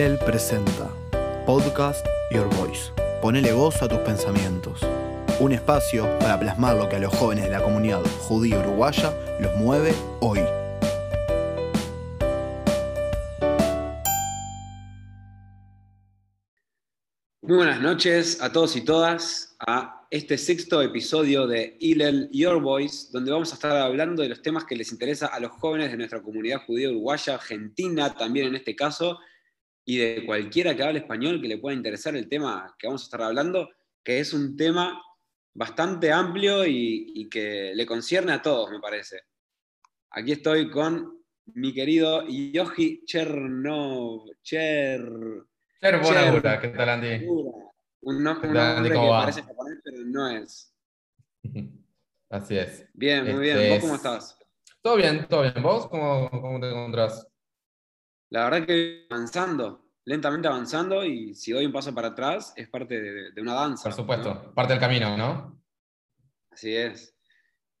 Presenta Podcast Your Voice. Ponele voz a tus pensamientos. Un espacio para plasmar lo que a los jóvenes de la comunidad judía uruguaya los mueve hoy. Muy buenas noches a todos y todas a este sexto episodio de Hillel Your Voice, donde vamos a estar hablando de los temas que les interesa a los jóvenes de nuestra comunidad judía uruguaya, argentina también en este caso, y de cualquiera que hable español que le pueda interesar el tema que vamos a estar hablando, que es un tema bastante amplio y, que le concierne a todos, me parece. Aquí estoy con mi querido Yoji Cherno... Cher... Cher Bonagura, ¿qué tal Andy? Un, nombre que parece japonés, pero no es. Así es. Bien, muy bien. ¿Vos cómo estás? Todo bien, todo bien. ¿Vos cómo, cómo te encontrás? La verdad que avanzando, lentamente avanzando, y si doy un paso para atrás, es parte de, una danza. Por supuesto, parte del camino, ¿no? Así es.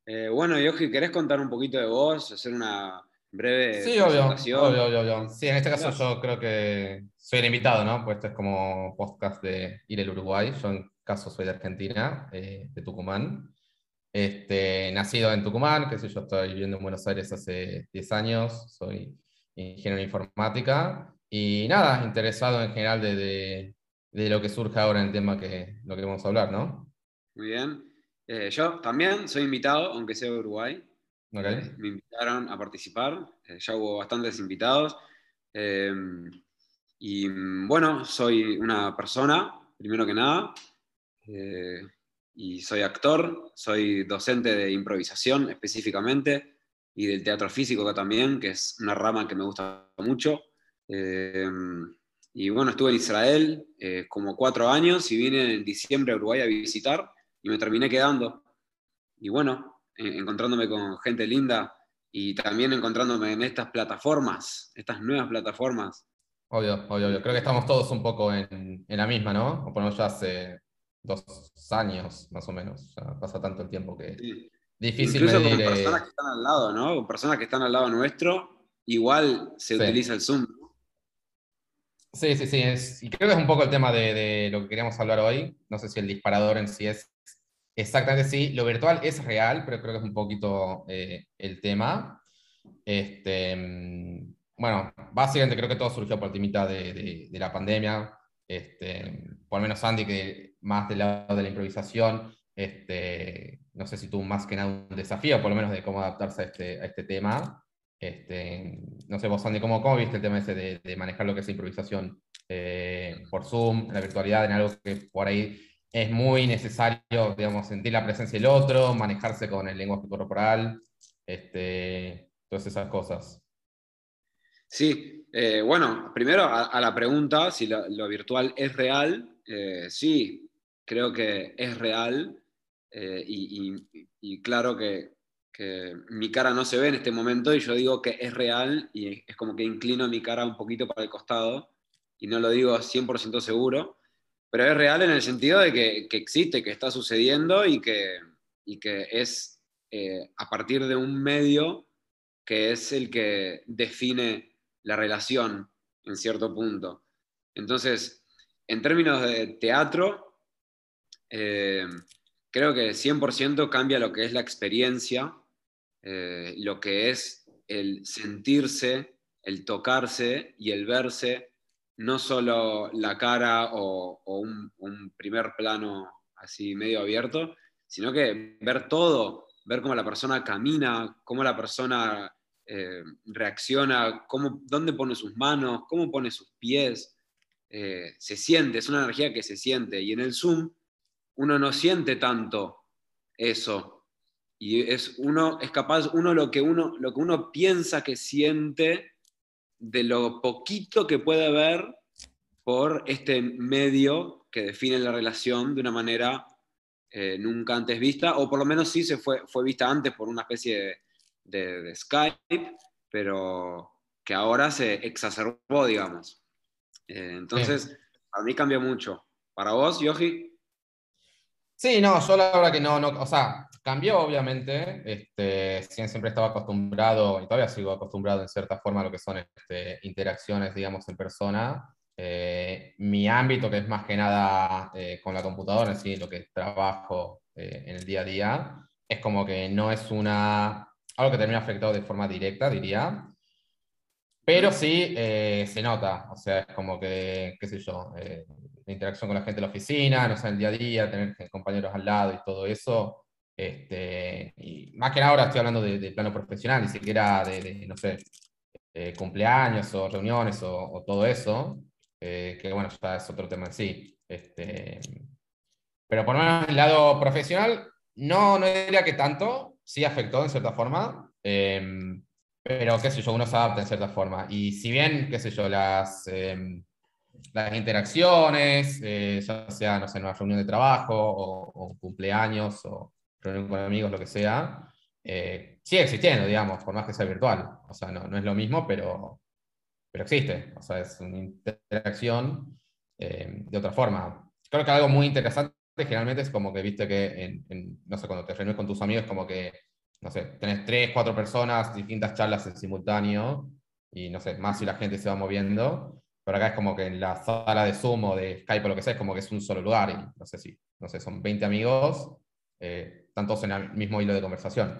Eh, bueno, Yogi, ¿querés contar un poquito de vos? Hacer una breve sí, presentación? Obvio, obvio, obvio, Sí, en este caso yo creo que soy el invitado, ¿no? Pues esto es como podcast de Ir el Uruguay. Yo en caso soy de Argentina, eh, de Tucumán. Este, nacido en Tucumán, que sé yo, estoy viviendo en Buenos Aires hace 10 años, soy ingeniero en informática y nada, interesado en general de, de, lo que surge ahora en el tema que lo que vamos a hablar, ¿no? Muy bien. Eh, yo también soy invitado, aunque sea de Uruguay. Eh, me invitaron a participar, eh, ya hubo bastantes invitados. y bueno, soy una persona, primero que nada, y soy actor, soy docente de improvisación específicamente y del teatro físico también, que es una rama que me gusta mucho. Eh, y bueno, estuve en Israel eh, como cuatro años y vine en diciembre a Uruguay a visitar y me terminé quedando. Y bueno, encontrándome con gente linda y también encontrándome en estas plataformas, estas nuevas plataformas. Obvio, obvio, obvio. Creo que estamos todos un poco en, en la misma, ¿no? O por lo menos ya hace dos años más o menos. Ya pasa tanto el tiempo que, Difícil Incluso con personas que están al lado, ¿no? Con personas que están al lado nuestro, igual se utiliza el Zoom. Sí, sí, sí. y creo que es un poco el tema de, lo que queríamos hablar hoy. No sé si el disparador en sí es exactamente sí. Lo virtual es real, pero creo que es un poquito eh, el tema. Este, mm, bueno, básicamente creo que todo surgió por timita de, de, la pandemia. Este, por lo menos Andy, que más del lado de la improvisación, este, no sé si tú más que nada un desafío, por lo menos de cómo adaptarse a este, a este tema. Este, no sé, vos, Andy, ¿cómo, cómo viste el tema ese de, manejar lo que es improvisación eh, por Zoom, la virtualidad, en algo que por ahí es muy necesario, digamos, sentir la presencia del otro, manejarse con el lenguaje corporal, este, todas esas cosas? Sí, eh, bueno, primero a, la pregunta si lo, virtual es real, eh, sí, creo que es real. Eh, y, claro que, mi cara no se ve en este momento y yo digo que es real y es como que inclino mi cara un poquito para el costado y no lo digo 100% seguro, pero es real en el sentido de que, existe, que está sucediendo y que, que es eh, a partir de un medio que es el que define la relación en cierto punto. Entonces, en términos de teatro, eh, creo que 100% cambia lo que es la experiencia, eh, lo que es el sentirse, el tocarse y el verse, no solo la cara o, un, primer plano así medio abierto, sino que ver todo, ver cómo la persona camina, cómo la persona eh, reacciona, cómo, dónde pone sus manos, cómo pone sus pies. Eh, se siente, es una energía que se siente. Y en el Zoom uno no siente tanto eso. Y es, uno es capaz, uno lo que uno, lo que uno piensa que siente de lo poquito que puede ver por este medio que define la relación de una manera eh, nunca antes vista, o por lo menos sí se fue, fue vista antes por una especie de, Skype, pero que ahora se exacerbó, digamos. Eh, entonces, a mí cambia mucho. ¿Para vos, Yogi? Sí, no, yo la verdad que no, no, o sea, cambió obviamente, este, siempre estaba acostumbrado, y todavía sigo acostumbrado en cierta forma a lo que son este, interacciones, digamos, en persona, Eh, mi ámbito, que es más que nada eh, con la computadora, sí, lo que trabajo eh, en el día a día, es como que no es una, algo que termina afectado de forma directa, diría, pero sí se nota, o sea, es como que, qué sé yo, la interacción con la gente de la oficina, no sé, el día a día, tener compañeros al lado y todo eso, este, y más que nada ahora estoy hablando de, plano profesional, ni siquiera de, no sé, cumpleaños o reuniones o todo eso, eh, que bueno, ya es otro tema en sí. Este, pero por lo menos el lado profesional, no, no diría que tanto, sí afectó en cierta forma, em, pero qué sé yo, uno se adapta en cierta forma. Y si bien, qué sé yo, las, em, las interacciones, eh, ya sea, no sé, en una reunión de trabajo o, cumpleaños o reunión con amigos, lo que sea, eh, sigue existiendo, digamos, por más que sea virtual. O sea, no, no es lo mismo, pero, pero existe, o sea, es una interacción eh, de otra forma. Creo que algo muy interesante generalmente es como que viste que, en, no sé, cuando te reúnes con tus amigos, como que, no sé, tenés tres, cuatro personas, distintas charlas en simultáneo, y no sé, más si la gente se va moviendo, pero acá es como que en la sala de Zoom o de Skype o lo que sea, es como que es un solo lugar, y no sé si, no sé, son 20 amigos, eh, están todos en el mismo hilo de conversación.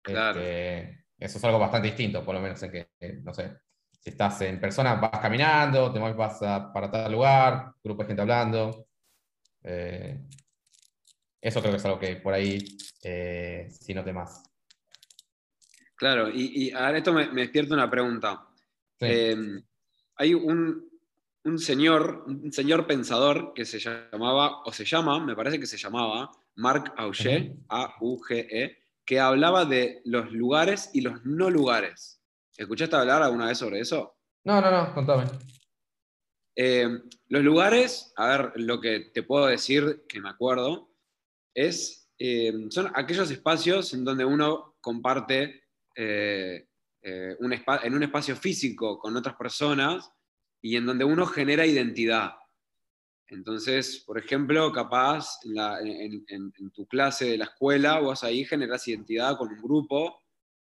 Claro. Este, eso es algo bastante distinto, por lo menos en que, no sé, si estás en persona vas caminando, te vas para tal lugar, grupo de gente hablando. Eh, eso creo que es algo que por ahí eh, sí note más. Claro, y, ahora esto me, despierta una pregunta. Eh, hay un, señor, un señor pensador que se llamaba, o se llama, me parece que se llamaba, Marc Auger, A-U-G-E, que hablaba de los lugares y los no lugares. ¿Escuchaste hablar alguna vez sobre eso? No, no, no, contame. Eh, los lugares, a ver, lo que te puedo decir que me acuerdo, es, eh, son aquellos espacios en donde uno comparte eh, un en un espacio físico con otras personas y en donde uno genera identidad. Entonces, por ejemplo, capaz en, tu clase de la escuela, vos ahí generás identidad con un grupo,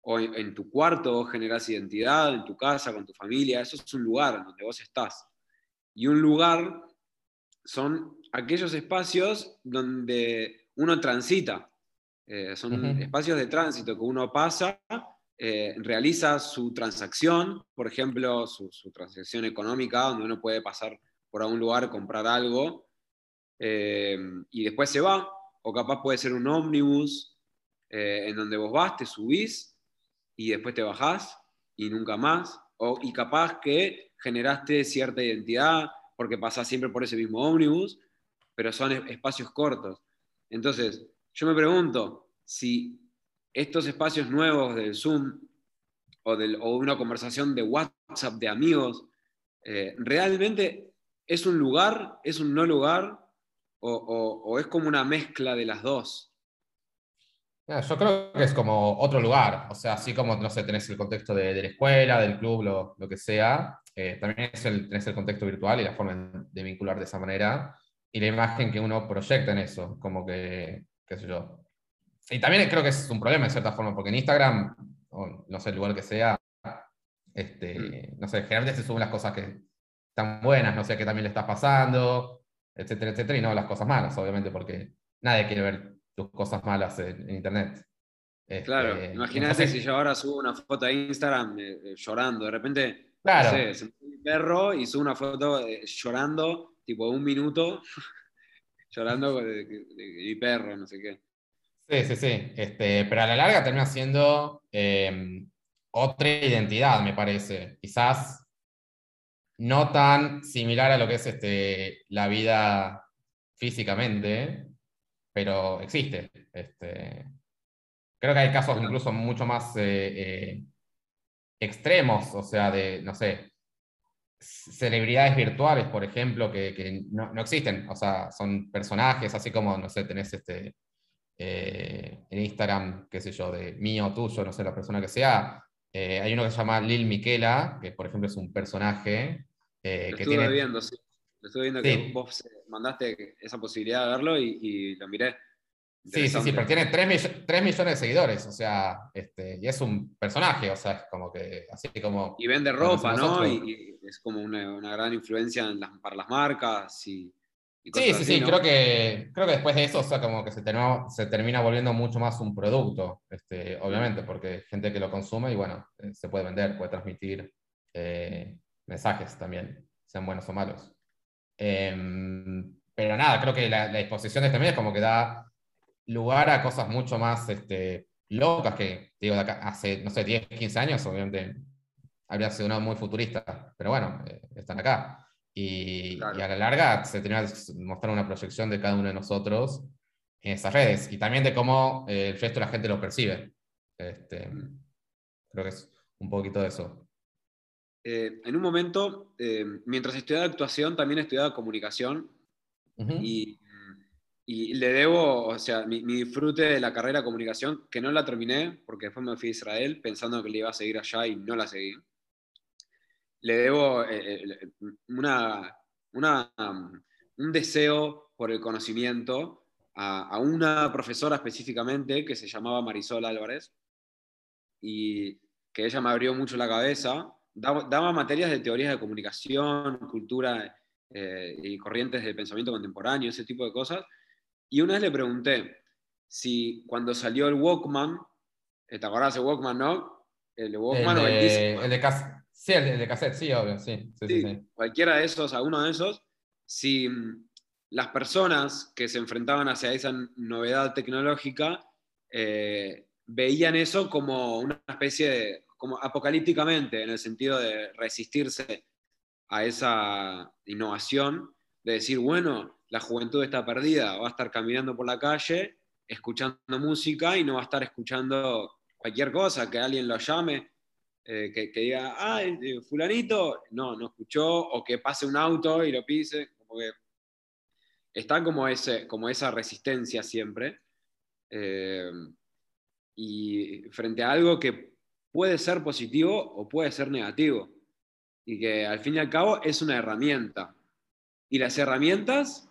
o en, tu cuarto vos generás identidad, en tu casa, con tu familia, eso es un lugar donde vos estás. Y un lugar son aquellos espacios donde uno transita, eh, son espacios de tránsito que uno pasa, eh, realiza su transacción, por ejemplo, su, transacción económica, donde uno puede pasar por algún lugar, comprar algo, eh, y después se va, o capaz puede ser un ómnibus eh, en donde vos vas, te subís y después te bajás y nunca más, o, y capaz que generaste cierta identidad porque pasás siempre por ese mismo ómnibus, pero son espacios cortos. Entonces, yo me pregunto si estos espacios nuevos del Zoom o, una conversación de WhatsApp de amigos, eh, realmente ¿Es un lugar? ¿Es un no lugar? ¿O, es como una mezcla de las dos? Yo creo que es como otro lugar, o sea, así como, no sé, tenés el contexto de, la escuela, del club, lo, que sea, eh, también es el, tenés el contexto virtual y la forma de vincular de esa manera, y la imagen que uno proyecta en eso, como que, qué sé yo. Y también creo que es un problema en cierta forma, porque en Instagram, o no sé, el lugar que sea, este, mm. no sé, generalmente se suben las cosas que tan buenas, no sé qué también le está pasando, etcétera, etcétera, y no las cosas malas, obviamente, porque nadie quiere ver tus cosas malas en, Internet. Este, claro, imagínate si yo ahora subo una foto a Instagram eh, eh, llorando, de repente, claro. no sé, se me un perro y subo una foto eh, llorando, tipo un minuto, llorando de, mi perro, no sé qué. Sí, sí, sí, este, pero a la larga termina siendo otra identidad, me parece. Quizás no tan similar a lo que es este, la vida físicamente, pero existe. Este, creo que hay casos incluso mucho más eh, eh, extremos, o sea, de, no sé, celebridades virtuales, por ejemplo, que, no, existen, o sea, son personajes, así como, no sé, tenés este, eh, en Instagram, qué sé yo, de mío, tuyo, no sé, la persona que sea. hay uno que se llama Lil Miquela, que por ejemplo es un personaje eh, lo estuve viendo, sí. Lo estuve viendo que vos mandaste esa posibilidad de verlo y, lo miré. Sí, sí, sí, pero tiene 3, millones de seguidores, o sea, este, y es un personaje, o sea, es como que, así como... Y vende ropa, ¿no? Y, es como una, gran influencia para las marcas y, Sí, sí, sí, creo, que, creo que después de eso, o sea, como que se termina, se termina volviendo mucho más un producto, este, obviamente, porque gente que lo consume y bueno, eh, se puede vender, puede transmitir eh, mensajes también, sean buenos o malos. Em, pero nada, creo que la, la, disposición de este medio es como que da lugar a cosas mucho más este, locas que, digo, hace, no sé, 10, 15 años, obviamente habría sido uno muy futurista, pero bueno, eh, están acá. Y, a la larga se tenía que mostrar una proyección de cada uno de nosotros en esas redes y también de cómo eh, el resto de la gente lo percibe. Este, creo que es un poquito de eso. Eh, en un momento, eh, mientras estudiaba actuación, también estudiaba comunicación y, y, le debo, o sea, mi, mi, disfrute de la carrera de comunicación, que no la terminé porque después me fui a Israel pensando que le iba a seguir allá y no la seguí le debo eh, eh, una, un deseo por el conocimiento a, una profesora específicamente que se llamaba Marisol Álvarez y que ella me abrió mucho la cabeza. Daba, materias de teorías de comunicación, cultura eh, y corrientes de pensamiento contemporáneo, ese tipo de cosas. Y una vez le pregunté si cuando salió el Walkman, ¿te acordás de Walkman, no? El Walkman el de, o el, el de casa. Sí, el de, cassette, sí, obvio, sí. Cualquiera de esos, alguno de esos, si mm, las personas que se enfrentaban hacia esa novedad tecnológica eh, veían eso como una especie de, como apocalípticamente, en el sentido de resistirse a esa innovación, de decir, bueno, la juventud está perdida, va a estar caminando por la calle, escuchando música y no va a estar escuchando cualquier cosa, que alguien lo llame eh, que, diga, ah, fulanito, no, no escuchó, o que pase un auto y lo pise, como que está como, ese, como esa resistencia siempre. Eh, y frente a algo que puede ser positivo o puede ser negativo. Y que al fin y al cabo es una herramienta. Y las herramientas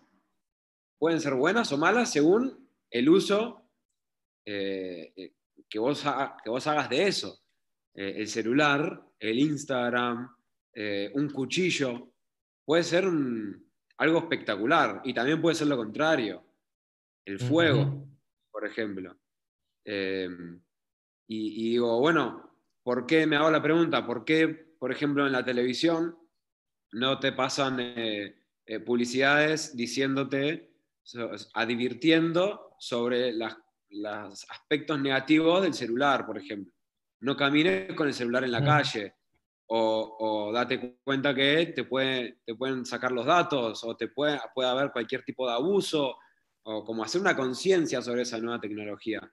pueden ser buenas o malas según el uso que, vos, que vos hagas de eso. Eh, el celular, el Instagram, eh, un cuchillo, puede ser algo espectacular y también puede ser lo contrario, el fuego, por ejemplo. Em, y, digo, bueno, ¿por qué me hago la pregunta? ¿Por qué, por ejemplo, en la televisión no te pasan eh, publicidades diciéndote, advirtiendo sobre los aspectos negativos del celular, por ejemplo? No camines con el celular en la calle. O, date cuenta que te, puede, te pueden sacar los datos o te puede, puede haber cualquier tipo de abuso o como hacer una conciencia sobre esa nueva tecnología.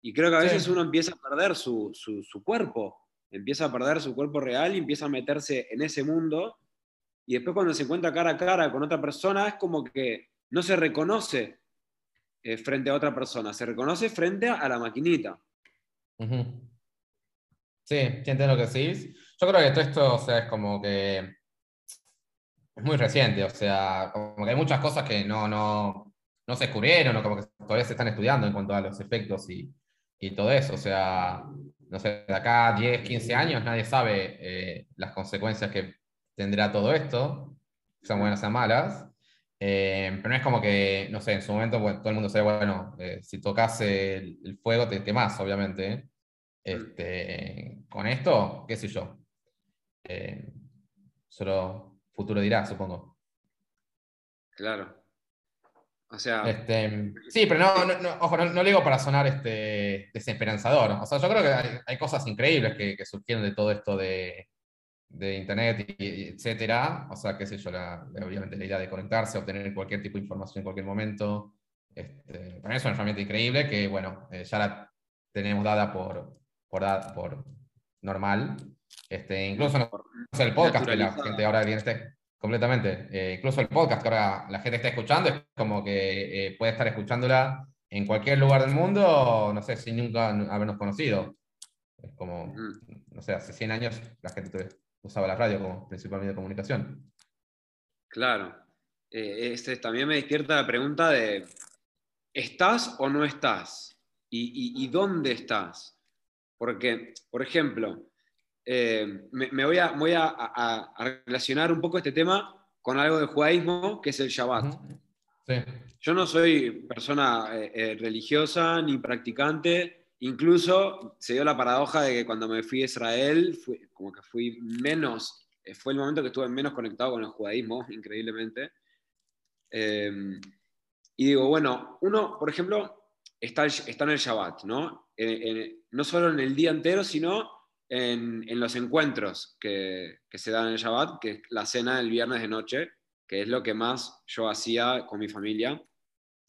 Y creo que a veces uno empieza a perder su, su, cuerpo, empieza a perder su cuerpo real y empieza a meterse en ese mundo. Y después cuando se encuentra cara a cara con otra persona es como que no se reconoce eh, frente a otra persona, se reconoce frente a la maquinita. Sí, entiendo lo que decís. Yo creo que todo esto, es como que es muy reciente, o sea, como que hay muchas cosas que no, no, no se descubrieron o como que todavía se están estudiando en cuanto a los efectos y, y todo eso, o sea, no sé, de acá 10, 15 años nadie sabe eh, las consecuencias que tendrá todo esto, sean buenas o malas, eh, pero no es como que, no sé, en su momento todo el mundo sabe, bueno, eh, si tocas el, fuego te quemas, obviamente, este, con esto, qué sé yo. Eh, solo futuro dirá, supongo. Claro. O sea. Este, sí, pero no, no, no ojo, no, lo digo para sonar este, desesperanzador. O sea, yo creo que hay, cosas increíbles que, que, surgieron de todo esto de, de Internet, y, etcétera. O sea, qué sé yo, obviamente la idea de conectarse, obtener cualquier tipo de información en cualquier momento. Este, para mí es una herramienta increíble que, bueno, eh, ya la tenemos dada por, por, por normal. Este, incluso el podcast que la gente ahora tiene este, completamente. Eh, incluso el podcast que ahora la gente está escuchando es como que eh, puede estar escuchándola en cualquier lugar del mundo, no sé, sin nunca habernos conocido. Es como, no sé, hace 100 años la gente usaba la radio como principal medio de comunicación. Claro. Eh, este, también me despierta la pregunta de, ¿estás o no estás? ¿Y, y, y dónde estás? Porque, por ejemplo, eh, me, voy, a, voy a, relacionar un poco este tema con algo del judaísmo, que es el Shabbat. Yo no soy persona eh, eh, religiosa ni practicante, incluso se dio la paradoja de que cuando me fui a Israel, como que fui menos, fue el momento que estuve menos conectado con el judaísmo, increíblemente. y digo, bueno, uno, por ejemplo, está, está en el Shabbat, ¿no? No solo en el día entero, sino en, los encuentros que, se dan en el Shabbat, que es la cena del viernes de noche, que es lo que más yo hacía con mi familia,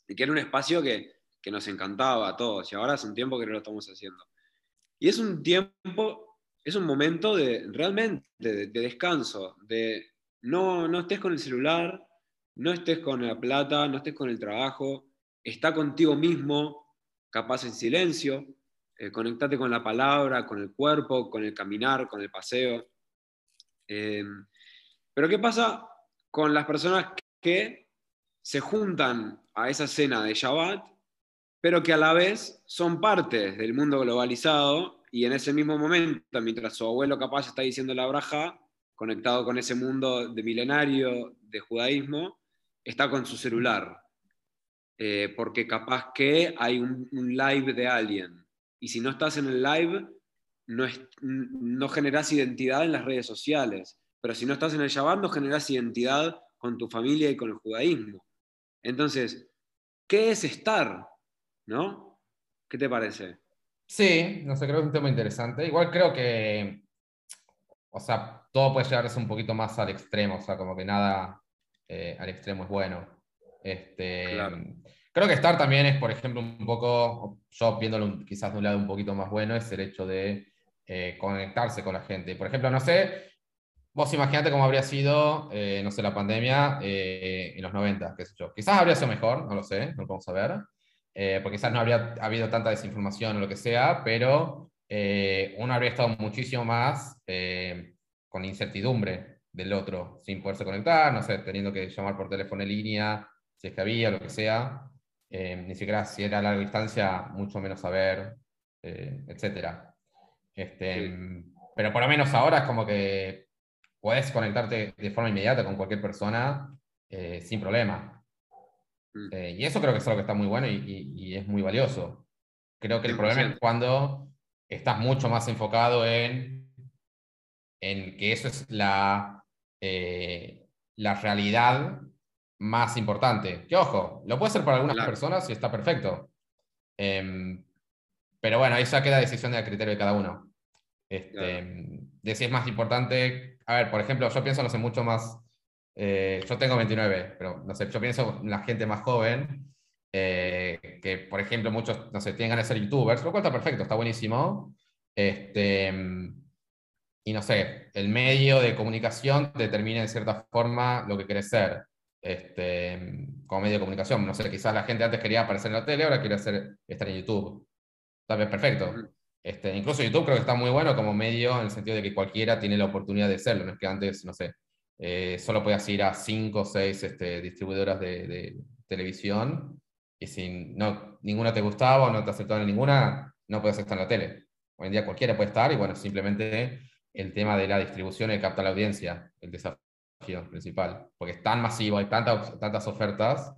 y que era un espacio que, nos encantaba a todos, y ahora hace un tiempo que no lo estamos haciendo. Y es un tiempo, es un momento de realmente de, descanso, de no, no estés con el celular, no estés con la plata, no estés con el trabajo, está contigo mismo, capaz en silencio, eh, conectate con la palabra, con el cuerpo, con el caminar, con el paseo. Eh, pero ¿qué pasa con las personas que se juntan a esa cena de Shabbat, pero que a la vez son parte del mundo globalizado y en ese mismo momento, mientras su abuelo capaz está diciendo la braja, conectado con ese mundo de milenario de judaísmo, está con su celular, eh, porque capaz que hay un, live de alguien y si no estás en el live, no, no generas identidad en las redes sociales. Pero si no estás en el Shabbat, no generas identidad con tu familia y con el judaísmo. Entonces, ¿qué es estar? ¿No? ¿Qué te parece? Sí, no sé, creo que es un tema interesante. Igual creo que, o sea, todo puede llegarse un poquito más al extremo, o sea, como que nada eh, al extremo es bueno. Este, claro. Creo que estar también es, por ejemplo, un poco, yo viéndolo quizás de un lado un poquito más bueno, es el hecho de eh, conectarse con la gente. Por ejemplo, no sé, vos imaginate cómo habría sido, eh, no sé, la pandemia eh, en los 90, qué sé yo. Quizás habría sido mejor, no lo sé, no lo podemos saber, porque quizás no habría habido tanta desinformación o lo que sea, pero uno habría estado muchísimo más con incertidumbre del otro, sin poderse conectar, no sé, teniendo que llamar por teléfono en línea, si es que había, lo que sea. Eh, ni siquiera si era a larga distancia, mucho menos saber, eh, etc. Este, Pero por lo menos ahora es como que puedes conectarte de forma inmediata con cualquier persona eh, sin problema. Mm. y eso creo que es algo que está muy bueno y, es muy valioso. Creo que el problema es cuando estás mucho más enfocado en, en que eso es la, la realidad más importante. Que ojo, lo puede ser para algunas personas y está perfecto. Em, pero bueno, ahí ya queda decisión del criterio de cada uno. Este, De si es más importante. A ver, por ejemplo, yo pienso, no sé, mucho más. Eh, yo tengo 29, pero no sé, yo pienso en la gente más joven. Eh, que, por ejemplo, muchos, no sé, tienen ganas de ser youtubers, lo cual está perfecto, está buenísimo. Este, y no sé, el medio de comunicación determina de cierta forma lo que querés ser este, como medio de comunicación. No sé, quizás la gente antes quería aparecer en la tele, ahora quiere hacer, estar en YouTube. Tal vez perfecto. Este, incluso YouTube creo que está muy bueno como medio en el sentido de que cualquiera tiene la oportunidad de serlo. No es que antes, no sé, eh, solo podías ir a cinco o seis este, distribuidoras de, televisión y si no, ninguna te gustaba o no te aceptaban en ninguna, no puedes estar en la tele. Hoy en día cualquiera puede estar y bueno, simplemente el tema de la distribución y capta la audiencia, el desafío principal, porque es tan masivo, hay tantas, tantas ofertas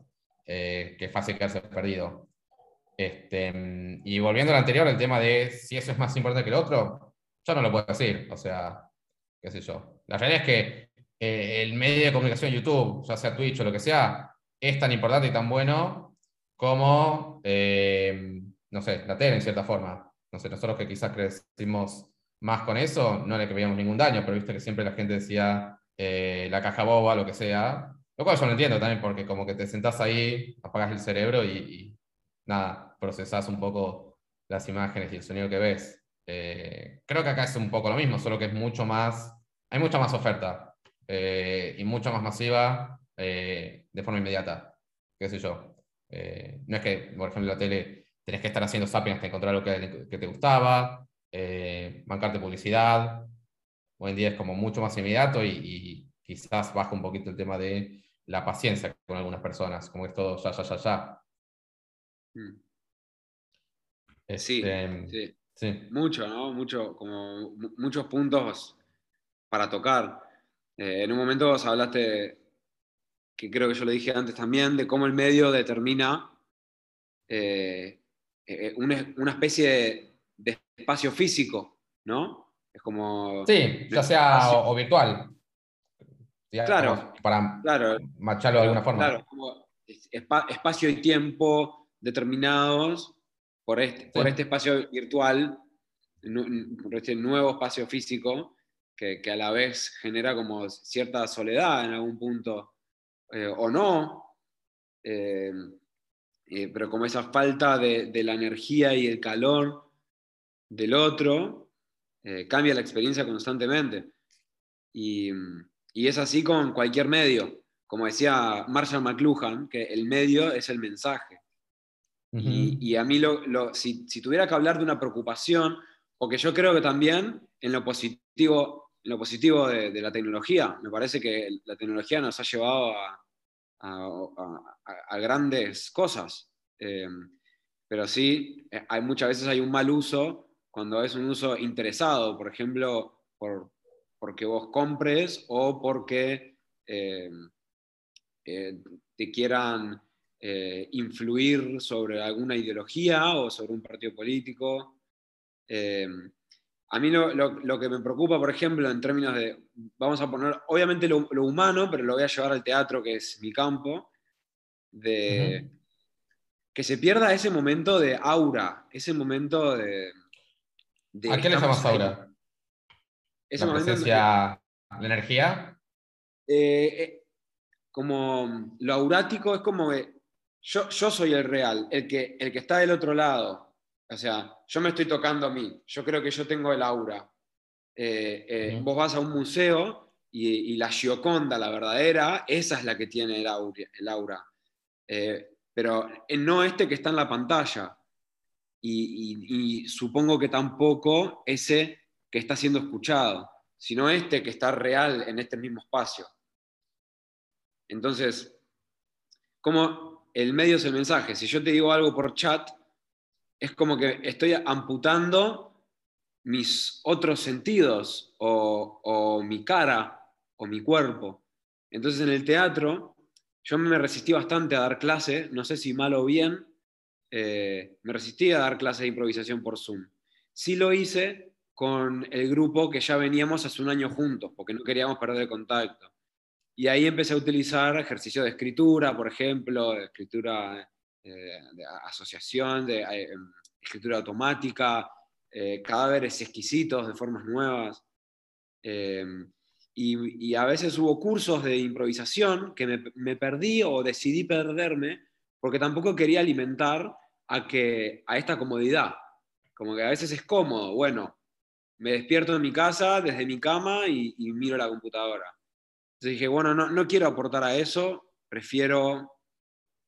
eh, que es fácil quedarse perdido. Este, y volviendo al anterior, el tema de si eso es más importante que el otro, yo no lo puedo decir, o sea, qué sé yo. La realidad es que eh, el medio de comunicación YouTube, ya sea Twitch o lo que sea, es tan importante y tan bueno como, eh, no sé, la tele en cierta forma. No sé, nosotros que quizás crecimos más con eso, no le veíamos ningún daño, pero viste que siempre la gente decía, eh, la caja boba, lo que sea. Lo cual yo lo entiendo también, porque como que te sentás ahí, apagas el cerebro y, nada, procesás un poco las imágenes y el sonido que ves. Eh, creo que acá es un poco lo mismo, solo que es mucho más, hay mucha más oferta eh, y mucho más masiva de forma inmediata, qué sé yo. no es que, por ejemplo, en la tele tenés que estar haciendo zapping hasta encontrar lo que, que te gustaba, bancarte publicidad, hoy en día es como mucho más inmediato y, quizás baja un poquito el tema de la paciencia con algunas personas, como es todo ya, ya, ya, ya. Mm. sí, este, Sí. Mucho, ¿no? Mucho, como muchos puntos para tocar. Eh, en un momento vos hablaste, que creo que yo lo dije antes también, de cómo el medio determina eh, eh, una, especie de, espacio físico, ¿no? Es como... Sí, ya sea o, virtual. claro. Para claro, macharlo de alguna forma. Claro, como espacio y tiempo determinados por este, por este espacio virtual, por este nuevo espacio físico, que, a la vez genera como cierta soledad en algún punto, eh, o no, eh, eh, pero como esa falta de, la energía y el calor del otro, cambia la experiencia constantemente. Y, es así con cualquier medio. Como decía Marshall McLuhan, que el medio es el mensaje. y, a mí, si, tuviera que hablar de una preocupación, porque yo creo que también en lo positivo, en lo positivo de, la tecnología, me parece que la tecnología nos ha llevado a, a, grandes cosas. Eh, pero sí, eh, hay, muchas veces hay un mal uso cuando es un uso interesado, por ejemplo, por, porque vos compres o porque eh, te quieran influir sobre alguna ideología o sobre un partido político. a mí lo, que me preocupa, por ejemplo, en términos de, vamos a poner, obviamente lo, humano, pero lo voy a llevar al teatro, que es mi campo, de que se pierda ese momento de aura, ese momento de... ¿A qué le llamas aura? Ese ¿La presencia, la energía? Eh, eh, como lo aurático es como yo, yo soy el real, el que, el que está del otro lado. O sea, yo me estoy tocando a mí, yo creo que yo tengo el aura. Eh, vos vas a un museo y, la Gioconda, la verdadera, esa es la que tiene el aura. El aura pero no este que está en la pantalla. Y, supongo que tampoco ese que está siendo escuchado, sino este que está real en este mismo espacio. Entonces, como el medio es el mensaje. Si yo te digo algo por chat, es como que estoy amputando mis otros sentidos o, o mi cara o mi cuerpo. Entonces en el teatro yo me resistí bastante a dar clase, no sé si mal o bien, eh, me resistí a dar clases de improvisación por Zoom. Sí lo hice con el grupo que ya veníamos hace un año juntos, porque no queríamos perder el contacto. Y ahí empecé a utilizar ejercicios de escritura, por ejemplo, de escritura eh, de asociación, eh, escritura automática, cadáveres exquisitos de formas nuevas. Y, a veces hubo cursos de improvisación que me, perdí o decidí perderme porque tampoco quería alimentar a, que, a esta comodidad. Como que a veces es cómodo, bueno, me despierto en mi casa, desde mi cama y, miro la computadora. Entonces dije, bueno, no, no quiero aportar a eso, prefiero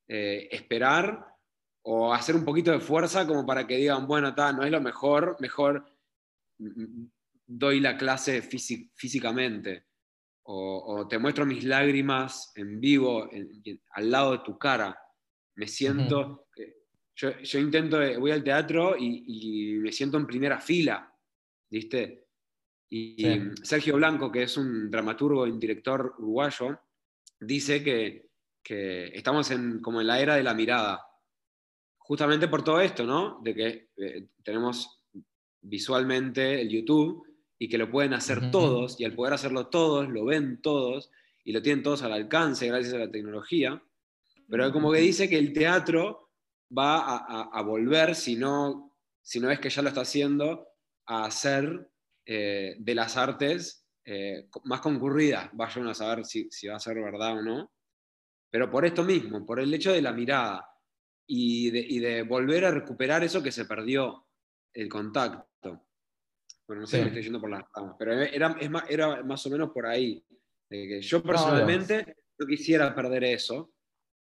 eh, esperar o hacer un poquito de fuerza como para que digan, bueno, ta, no es lo mejor, mejor doy la clase físicamente, o, te muestro mis lágrimas en vivo, al lado de tu cara. Me siento, yo, intento, eh, voy al teatro y, me siento en primera fila, ¿viste? Y Sergio Blanco, que es un dramaturgo y director uruguayo, dice que, estamos en, como en la era de la mirada, justamente por todo esto, ¿no? De que eh, tenemos visualmente el YouTube y que lo pueden hacer todos, y al poder hacerlo todos, lo ven todos, y lo tienen todos al alcance gracias a la tecnología, pero como que dice que el teatro va a, volver, si no, si no es que ya lo está haciendo, a hacer eh, de las artes eh, más concurridas, vayan a saber si, si va a ser verdad o no, pero por esto mismo, por el hecho de la mirada y de, y de volver a recuperar eso que se perdió, el contacto. Bueno, no sé me estoy yendo por las ramas, pero era, es más, era más o menos por ahí. que yo personalmente no, quisiera perder eso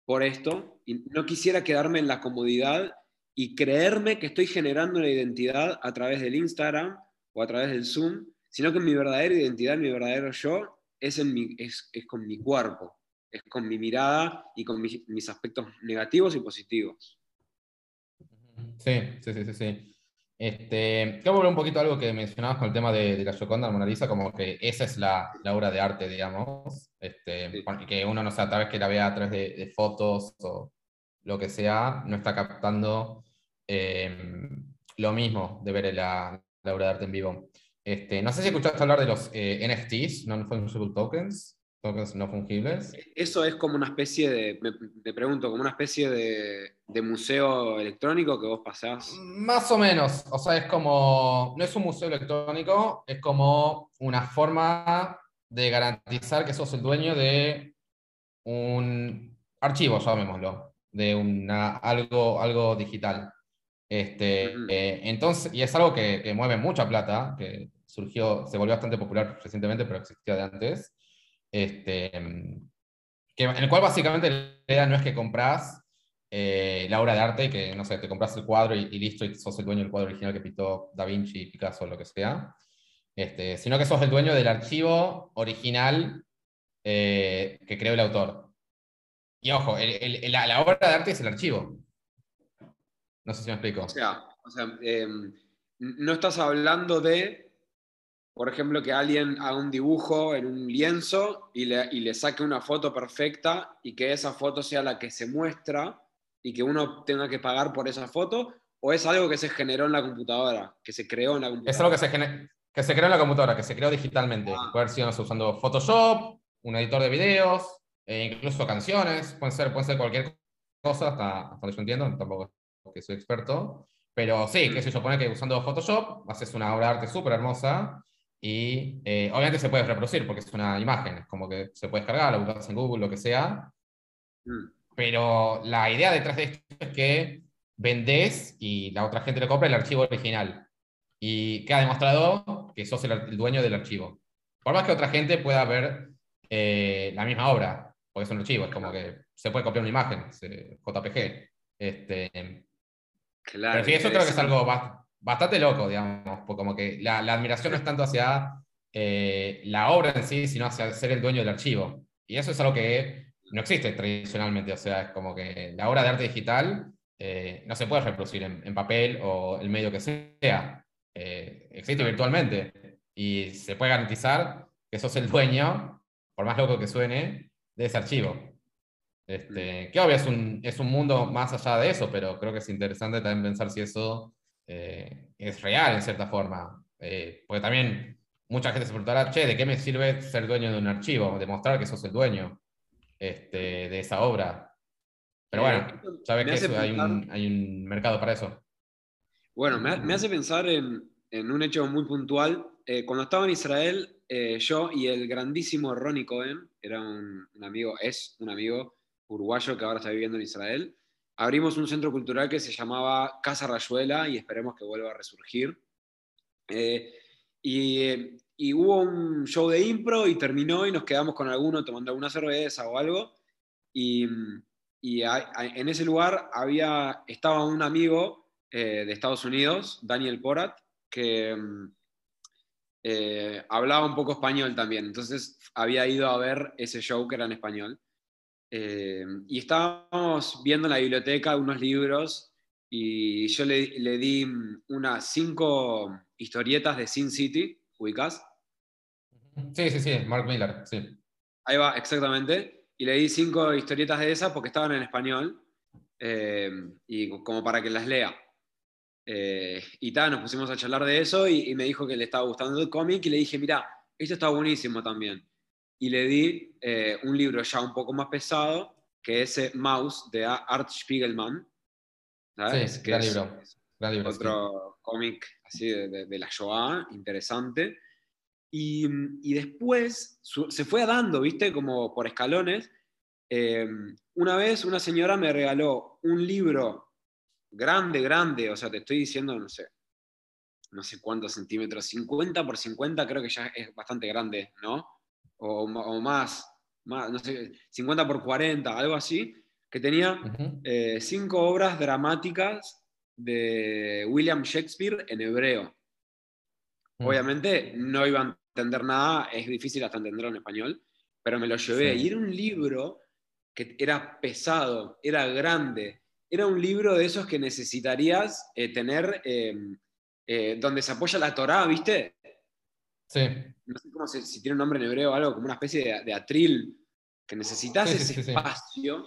por esto, y no quisiera quedarme en la comodidad y creerme que estoy generando una identidad a través del Instagram o a través del Zoom, sino que mi verdadera identidad, mi verdadero yo, es, en mi, es, es con mi cuerpo, es con mi mirada y con mis aspectos negativos y positivos. Sí, sí, sí, sí. Este, quiero volver un poquito a algo que mencionabas con el tema de, la Gioconda, Mona Lisa, como que esa es la, la obra de arte, digamos, este, que uno no sé, tal vez que la vea a través de, fotos o lo que sea, no está captando em, lo mismo de ver la, la, obra de arte en vivo. Este, no sé si escuchaste hablar de los eh, NFTs, Non-Fungible Tokens tokens no fungibles. Eso es como una especie de, me, pregunto, como una especie de, museo electrónico que vos pasás. Más o menos, o sea, es como, no es un museo electrónico, es como una forma de garantizar que sos el dueño de un archivo, llamémoslo, de una, algo, algo digital. Este, eh, entonces, y es algo que, que, mueve mucha plata, que surgió, se volvió bastante popular recientemente, pero existía de antes. Este, que, en el cual básicamente la idea no es que compras eh, la obra de arte que, no sé, te compras el cuadro y, listo y sos el dueño del cuadro original que pintó Da Vinci, Picasso, lo que sea, este, sino que sos el dueño del archivo original eh, que creó el autor. Y ojo, la, obra de arte es el archivo. No sé si me explico. O sea, em, no estás hablando de por ejemplo, que alguien haga un dibujo en un lienzo y le, y le, saque una foto perfecta y que esa foto sea la que se muestra y que uno tenga que pagar por esa foto, o es algo que se generó en la computadora, que se creó en la computadora. Es algo que se, que se creó en la computadora, que se creó digitalmente. Ah. Puede ser usando Photoshop, un editor de videos, e incluso canciones, puede ser, puede ser cualquier cosa, hasta, hasta donde yo entiendo, tampoco que soy experto. Pero sí, que se supone que usando Photoshop haces una obra de arte súper hermosa y eh, obviamente se puede reproducir porque es una imagen, es como que se puede descargar, la buscas en Google, lo que sea. Mm. Pero la idea detrás de esto es que vendés y la otra gente le compra el archivo original. Y queda demostrado que sos el, dueño del archivo. Por más que otra gente pueda ver eh, la misma obra, porque es un archivo, es como que se puede copiar una imagen, JPG. Este, claro, pero sí, eso creo que es algo bastante loco, digamos, como que la, admiración no es tanto hacia eh, la obra en sí, sino hacia ser el dueño del archivo. Y eso es algo que no existe tradicionalmente, o sea, es como que la obra de arte digital eh, no se puede reproducir en, papel o el medio que sea, eh, existe virtualmente y se puede garantizar que sos el dueño, por más loco que suene, de ese archivo. Este, que obvio es un, es un mundo más allá de eso, pero creo que es interesante también pensar si eso eh, es real en cierta forma. Eh, porque también mucha gente se preguntará, che, ¿de qué me sirve ser dueño de un archivo? Demostrar que sos el dueño este, de esa obra. Pero bueno, sabes que hay, un, hay, un, mercado para eso. Bueno, me, hace pensar en, en, un hecho muy puntual. Eh, cuando estaba en Israel, yo y el grandísimo Ronnie Cohen, era un, un, amigo, es un amigo uruguayo que ahora está viviendo en Israel, abrimos un centro cultural que se llamaba Casa Rayuela y esperemos que vuelva a resurgir. Eh, y, hubo un show de impro y terminó y nos quedamos con alguno tomando alguna cerveza o algo. Y, en ese lugar había, estaba un amigo eh, de Estados Unidos, Daniel Porat, que eh, hablaba un poco español también. Entonces había ido a ver ese show que era en español. Eh, y estábamos viendo en la biblioteca unos libros y yo le, le, di unas cinco historietas de Sin City, ¿ubicás? Sí, sí, sí, Mark Miller, sí. Ahí va, exactamente. Y le di cinco historietas de esas porque estaban en español eh, y como para que las lea. Eh, y tal, nos pusimos a charlar de eso y, y, me dijo que le estaba gustando el cómic y le dije, mira, esto está buenísimo también y le di eh, un libro ya un poco más pesado, que es Mouse de Art Spiegelman. ¿sabes? que es, libro. otro cómic así de, la Shoah, interesante. Y, y después se fue dando, ¿viste? Como por escalones. Eh, una vez una señora me regaló un libro grande, grande, o sea, te estoy diciendo, no sé, no sé cuántos centímetros, 50 por 50 creo que ya es bastante grande, ¿no? O, más, más, no sé, 50 por 40, algo así, que tenía eh, cinco obras dramáticas de William Shakespeare en hebreo. Mm. Obviamente no iba a entender nada, es difícil hasta entenderlo en español, pero me lo llevé. Y era un libro que era pesado, era grande, era un libro de esos que necesitarías eh, tener eh, donde se apoya la Torá, ¿viste? Sí. No sé cómo se, si tiene un nombre en hebreo o algo, como una especie de, atril, que necesitas Sí, ese sí, espacio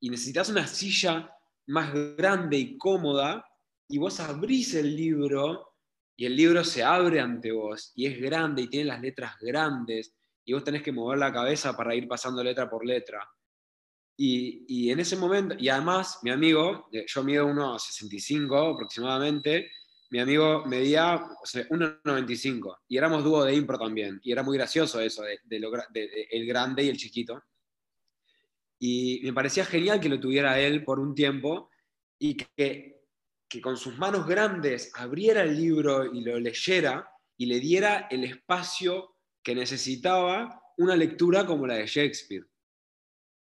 y necesitas una silla más grande y cómoda, y vos abrís el libro y el libro se abre ante vos y es grande y tiene las letras grandes y vos tenés que mover la cabeza para ir pasando letra por letra. Y, y en ese momento, y además mi amigo, eh, yo mido 1,65 aproximadamente, mi amigo medía o sea, 1,95 y éramos dúo de impro también. Y era muy gracioso eso, de, de lo gra- de- de el grande y el chiquito. Y me parecía genial que lo tuviera él por un tiempo y que, que con sus manos grandes abriera el libro y lo leyera y le diera el espacio que necesitaba una lectura como la de Shakespeare.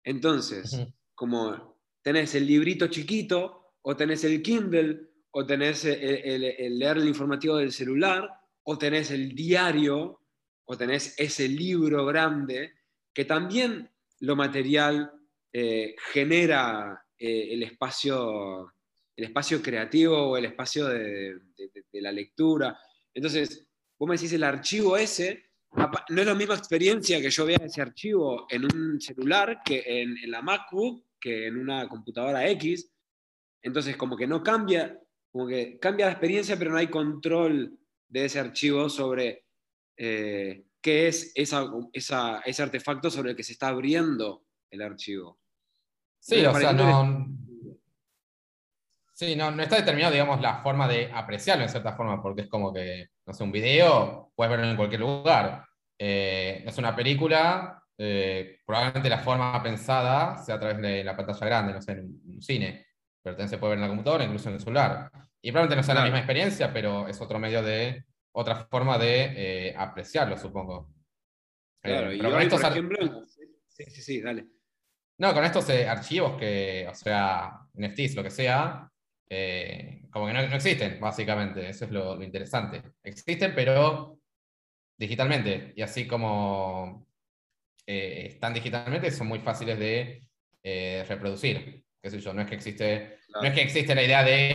Entonces, como tenés el librito chiquito, o tenés el Kindle, o tenés el, el- el leer el informativo del celular, o tenés el diario, o tenés ese libro grande, que también lo material eh, genera eh, el, espacio, el espacio creativo o el espacio de, la lectura. Entonces, vos me decís el archivo ese, no es la misma experiencia que yo vea ese archivo en un celular que en la MacBook, que en una computadora X. Entonces, como que no cambia, como que cambia la experiencia, pero no hay control de ese archivo sobre eh, qué es esa, esa- ese artefacto sobre el que se está abriendo el archivo. Sí, o sea, no. Sí, no, no está determinado, digamos, la forma de apreciarlo en cierta forma, porque es como que, no sé, un video puedes verlo en cualquier lugar. Eh, es una película, eh, probablemente la forma pensada sea a través de la pantalla grande, no sé, en un, un cine, pero también se puede ver en la computadora, incluso en el celular. Y probablemente no sea la misma experiencia, pero es otro medio de, otra forma de eh, apreciarlo, supongo. Eh, Claro, y pero con hoy, estos por ejemplo, sí, sí, sí, dale. no, con estos eh, archivos que, o sea, NFTs, lo que sea, eh, como que no, no existen, básicamente. Eso es lo, lo interesante. Existen, pero digitalmente. Y así como eh, están digitalmente, son muy fáciles de eh, reproducir. Qué sé yo, no es que existe, no es que existe la idea de,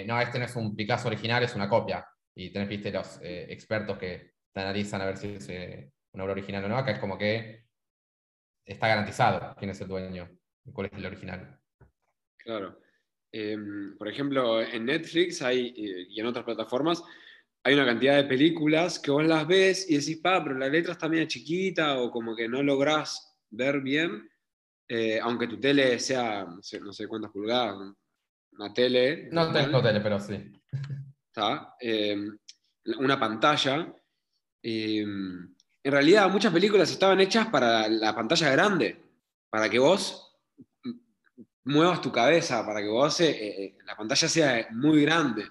eh, no, este no es un Picasso original, es una copia. Y tenés, viste, los eh, expertos que te analizan a ver si es eh, una obra original o no. Acá es como que está garantizado quién es el dueño y cuál es el original. Claro. Eh, por ejemplo, en Netflix hay, y en otras plataformas hay una cantidad de películas que vos las ves y decís, pa, pero la letra está media chiquita o como que no lográs ver bien, eh, aunque tu tele sea, no sé, no sé cuántas pulgadas, una tele. No normal, tengo tele, pero sí. ¿está? Eh, una pantalla. eh, en realidad, muchas películas estaban hechas para la pantalla grande, para que vos muevas tu cabeza, para que vos la pantalla sea muy grande.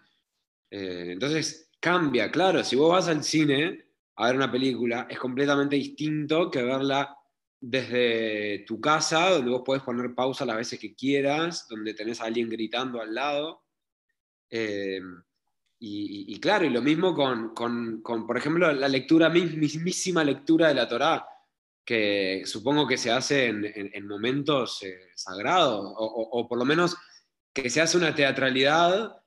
Entonces cambia, claro, si vos vas al cine a ver una película, es completamente distinto que verla desde tu casa, donde vos podés poner pausa las veces que quieras, donde tenés a alguien gritando al lado. Eh, y, y- y claro, y lo mismo con, con- con, por ejemplo, la lectura, mis- mismísima lectura de la Torá, que supongo que se hace en, en- en momentos eh, sagrados, o, o- o por lo menos que se hace una teatralidad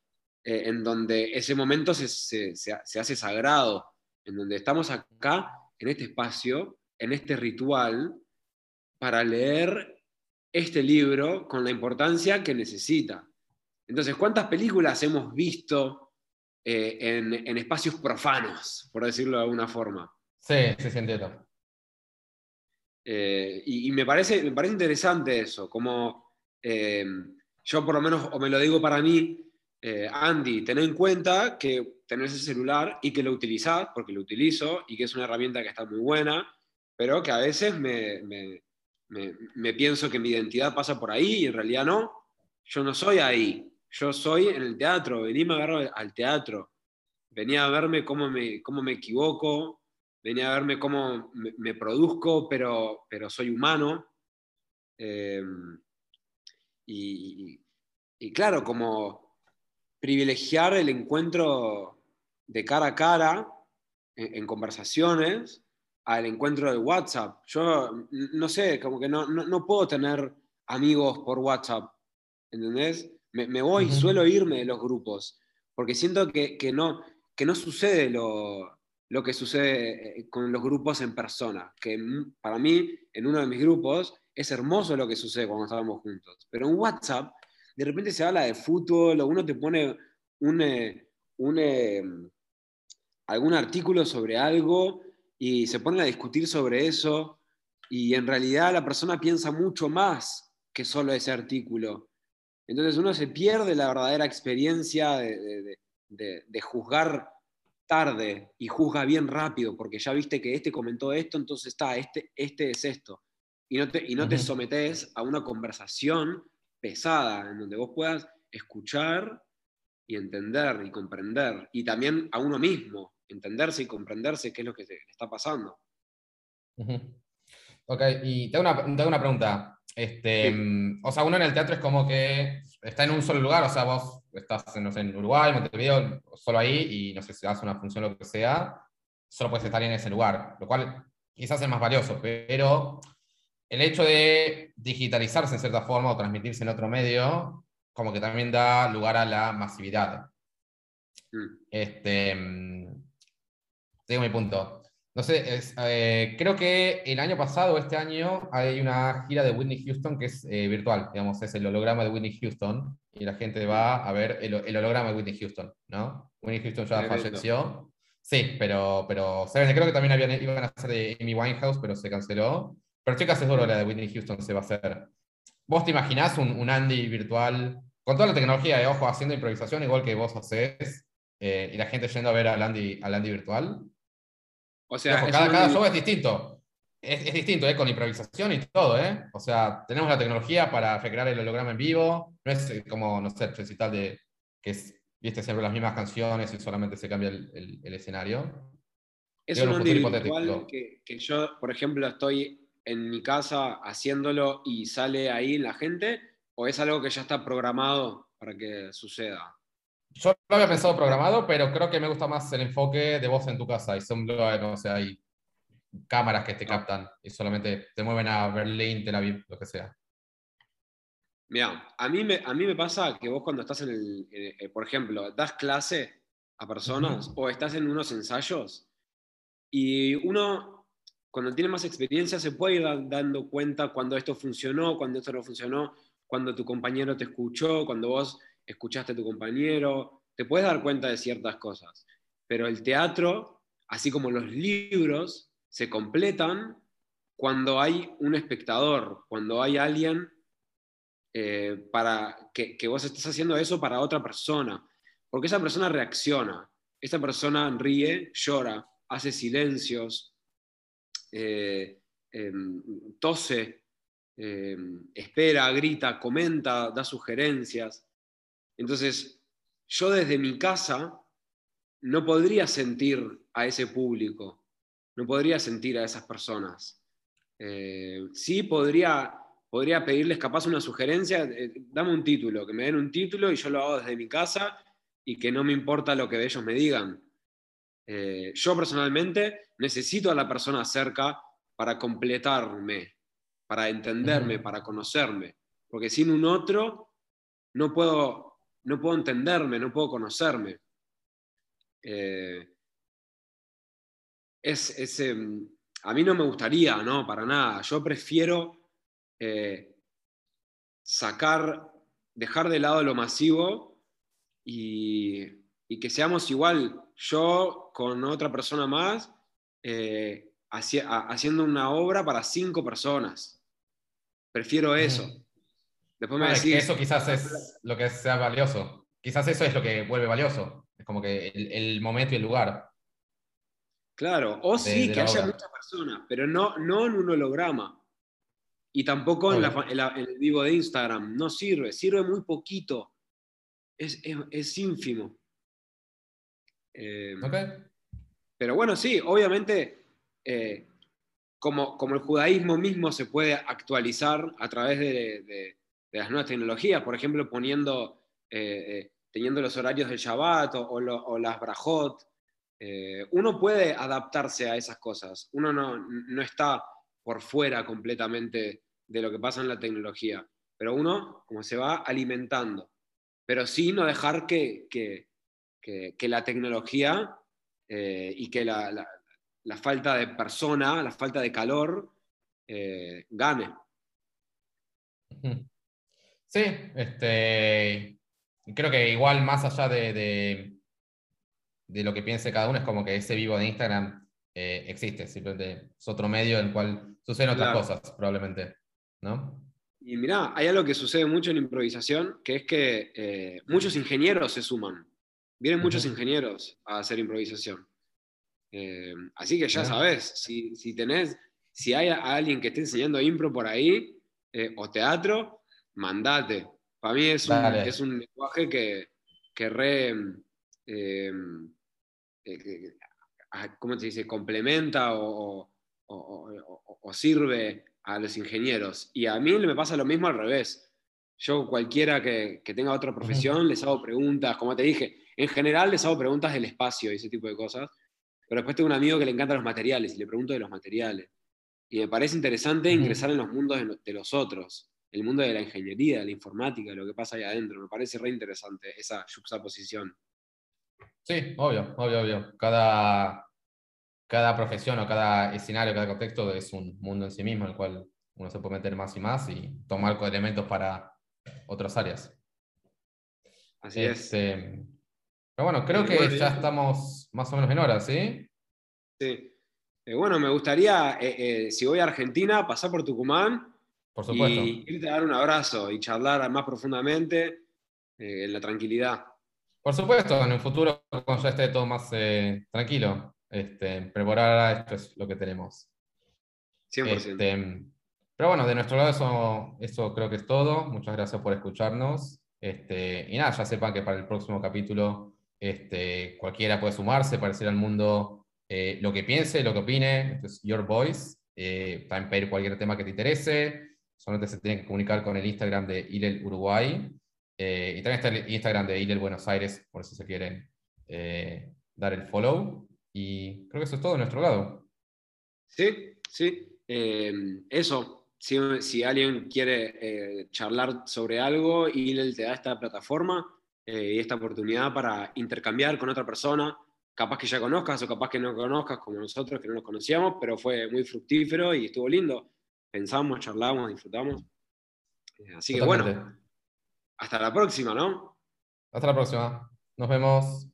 eh, en donde ese momento se, se- se se hace sagrado, en donde estamos acá, en este espacio, en este ritual, para leer este libro con la importancia que necesita. Entonces, ¿cuántas películas hemos visto eh, en, en espacios profanos, por decirlo de alguna forma? Sí, sí, sí, entiendo. Eh, y, y me, parece, me parece interesante eso, como eh, yo por lo menos, o me lo digo para mí, Andy, ten en cuenta que tenés ese celular y que lo utilizás, porque lo utilizo, y que es una herramienta que está muy buena, pero que a veces me, pienso que mi identidad pasa por ahí y en realidad no. Yo no soy ahí, yo soy en el teatro, veníme a verlo al teatro, venía a verme cómo me, cómo me equivoco, venía a verme cómo me, produzco, pero, pero soy humano. Eh, y, claro, como privilegiar el encuentro de cara a cara en conversaciones al encuentro de WhatsApp. Yo n- no sé, como que no, no, no puedo tener amigos por WhatsApp, ¿entendés? Me, me voy, suelo irme de los grupos, porque siento que, no, que no sucede lo, lo que sucede eh, con los grupos en persona, que para mí, en uno de mis grupos, es hermoso lo que sucede cuando estábamos juntos. Pero en WhatsApp, de repente se habla de fútbol, o uno te pone un, eh, un, eh, algún artículo sobre algo y se ponen a discutir sobre eso, y en realidad la persona piensa mucho más que solo ese artículo. Entonces uno se pierde la verdadera experiencia de, de juzgar tarde y juzga bien rápido, porque ya viste que este comentó esto, entonces está, este, este es esto. Y no te, y no te sometes a una conversación pesada en donde vos puedas escuchar y entender y comprender, y también a uno mismo, entenderse y comprenderse qué es lo que está pasando. Ok, y tengo una, tengo una pregunta. Este, mm, O sea, uno en el teatro es como que está en un solo lugar, o sea, vos estás no en Uruguay, Montevideo, solo ahí, y no sé si haces una función o lo que sea, solo puedes estar en ese lugar, lo cual quizás es más valioso, pero el hecho de digitalizarse en cierta forma o transmitirse en otro medio, como que también da lugar a la masividad. Mm. Este, mm, digo mi punto. No sé, eh, creo que el año pasado este año hay una gira de Whitney Houston que es eh, virtual, digamos, es el holograma de Whitney Houston y la gente va a ver el, holograma de Whitney Houston, ¿no? Whitney Houston ya falleció. Sí, pero, pero creo que también habían, iban a hacer de Amy Winehouse, pero se canceló. Pero estoy casi seguro la de Whitney Houston se va a hacer. ¿Vos te imaginás un, Andy virtual con toda la tecnología de ojo haciendo improvisación igual que vos haces eh, y la gente yendo a ver al Andy, al Andy virtual? O sea, cada, show es distinto. Es, distinto, ¿eh? con improvisación y todo, ¿eh? O sea, tenemos la tecnología para recrear el holograma en vivo. No es eh, como, no sé, el recital de que es, viste siempre las mismas canciones y solamente se cambia el, escenario. Es un Andy virtual que, que yo, por ejemplo, estoy en mi casa haciéndolo y sale ahí la gente? ¿O es algo que ya está programado para que suceda? Yo lo había pensado programado, pero creo que me gusta más el enfoque de vos en tu casa. Y son, no sé, hay cámaras que te captan y solamente te mueven a Berlín, Tel Aviv, lo que sea. Mira, a mí me, a mí me pasa que vos cuando estás en el, eh, por ejemplo, das clase a personas o estás en unos ensayos y uno cuando tiene más experiencia se puede ir dando cuenta cuando esto funcionó, cuando esto no funcionó, cuando tu compañero te escuchó, cuando vos escuchaste a tu compañero, te puedes dar cuenta de ciertas cosas. Pero el teatro, así como los libros, se completan cuando hay un espectador, cuando hay alguien eh, para que, vos estés haciendo eso para otra persona, porque esa persona reacciona, esa persona ríe, llora, hace silencios, eh, em, tose, em, espera, grita, comenta, da sugerencias. Entonces, yo desde mi casa no podría sentir a ese público, no podría sentir a esas personas. Eh, sí podría, podría pedirles capaz una sugerencia, eh, dame un título, que me den un título y yo lo hago desde mi casa y que no me importa lo que ellos me digan. Eh, yo personalmente necesito a la persona cerca para completarme, para entenderme, para conocerme, porque sin un otro no puedo, no puedo entenderme, no puedo conocerme. Eh, es, em, a mí no me gustaría, no, para nada. Yo prefiero eh, sacar, dejar de lado lo masivo y y que seamos igual yo con otra persona más eh, haciendo una obra para cinco personas. Prefiero eso. Después me decís, eso quizás es lo que sea valioso. Quizás eso es lo que vuelve valioso. Es como que el, momento y el lugar. Claro, o sí, que haya muchas personas, pero no, no en un holograma. Y tampoco en, el vivo de Instagram. No sirve, sirve muy poquito. Es, es ínfimo. Eh, pero bueno, sí, obviamente, eh, como, como, el judaísmo mismo se puede actualizar a través de, las nuevas tecnologías, por ejemplo, poniendo, eh, teniendo los horarios del Shabbat o, las brajot, uno puede adaptarse a esas cosas, uno no, no, está por fuera completamente de lo que pasa en la tecnología, pero uno como se va alimentando, pero sí no dejar que, que que, la tecnología eh, y que la, falta de persona, la falta de calor, eh, gane. Sí, este, creo que igual más allá de, de, lo que piense cada uno, es como que ese vivo de Instagram eh, existe, simplemente es otro medio en el cual suceden otras cosas, probablemente, ¿no? Y mirá, hay algo que sucede mucho en improvisación, que es que eh, muchos ingenieros se suman. Vienen muchos ingenieros a hacer improvisación. Eh, así que ya sabes, si, si, tenés, si hay alguien que esté enseñando impro por ahí, o teatro, mandate. Para mí es un, es un, lenguaje que, que re, em, eh, ¿cómo te dice? Complementa o, sirve a los ingenieros. Y a mí me pasa lo mismo al revés. Yo, cualquiera que, tenga otra profesión, les hago preguntas, como te dije, en general les hago preguntas del espacio y ese tipo de cosas. Pero después tengo un amigo que le encanta los materiales y le pregunto de los materiales. Y me parece interesante ingresar en los mundos de los otros el mundo de la ingeniería, de la informática, lo que pasa ahí adentro. Me parece re interesante esa juxtaposición. Sí, obvio, obvio, obvio. Cada, cada profesión o cada escenario, cada contexto es un mundo en sí mismo, en el cual uno se puede meter más y más y tomar elementos para otras áreas. Así es. Este, pero bueno, creo que ya estamos más o menos en hora, ¿sí? Sí. Eh, bueno, me gustaría, eh, eh, si voy a Argentina, pasar por Tucumán por supuesto. Y irte a dar un abrazo y charlar más profundamente eh, en la tranquilidad. Por supuesto, en el futuro, cuando ya esté todo más eh, tranquilo, este, ahora esto es lo que tenemos. 100%. Este, pero bueno, de nuestro lado eso, eso creo que es todo. Muchas gracias por escucharnos. Este, y nada, ya sepan que para el próximo capítulo este, cualquiera puede sumarse para decir al mundo eh, lo que piense, lo que opine. Esto es Your Voice. también pedir cualquier tema que te interese solamente se tienen que comunicar con el Instagram de ILEL Uruguay. Eh, y también está el Instagram de ILEL Buenos Aires, por si se quieren eh, dar el follow. Y creo que eso es todo de nuestro lado. Sí, sí. Eh, eso, si, alguien quiere charlar sobre algo, ILEL te da esta plataforma y esta oportunidad para intercambiar con otra persona, capaz que ya conozcas o capaz que no conozcas como nosotros que no nos conocíamos, pero fue muy fructífero y estuvo lindo pensamos, charlamos, disfrutamos. Eh, así que bueno, hasta la próxima, ¿no? Hasta la próxima. Nos vemos.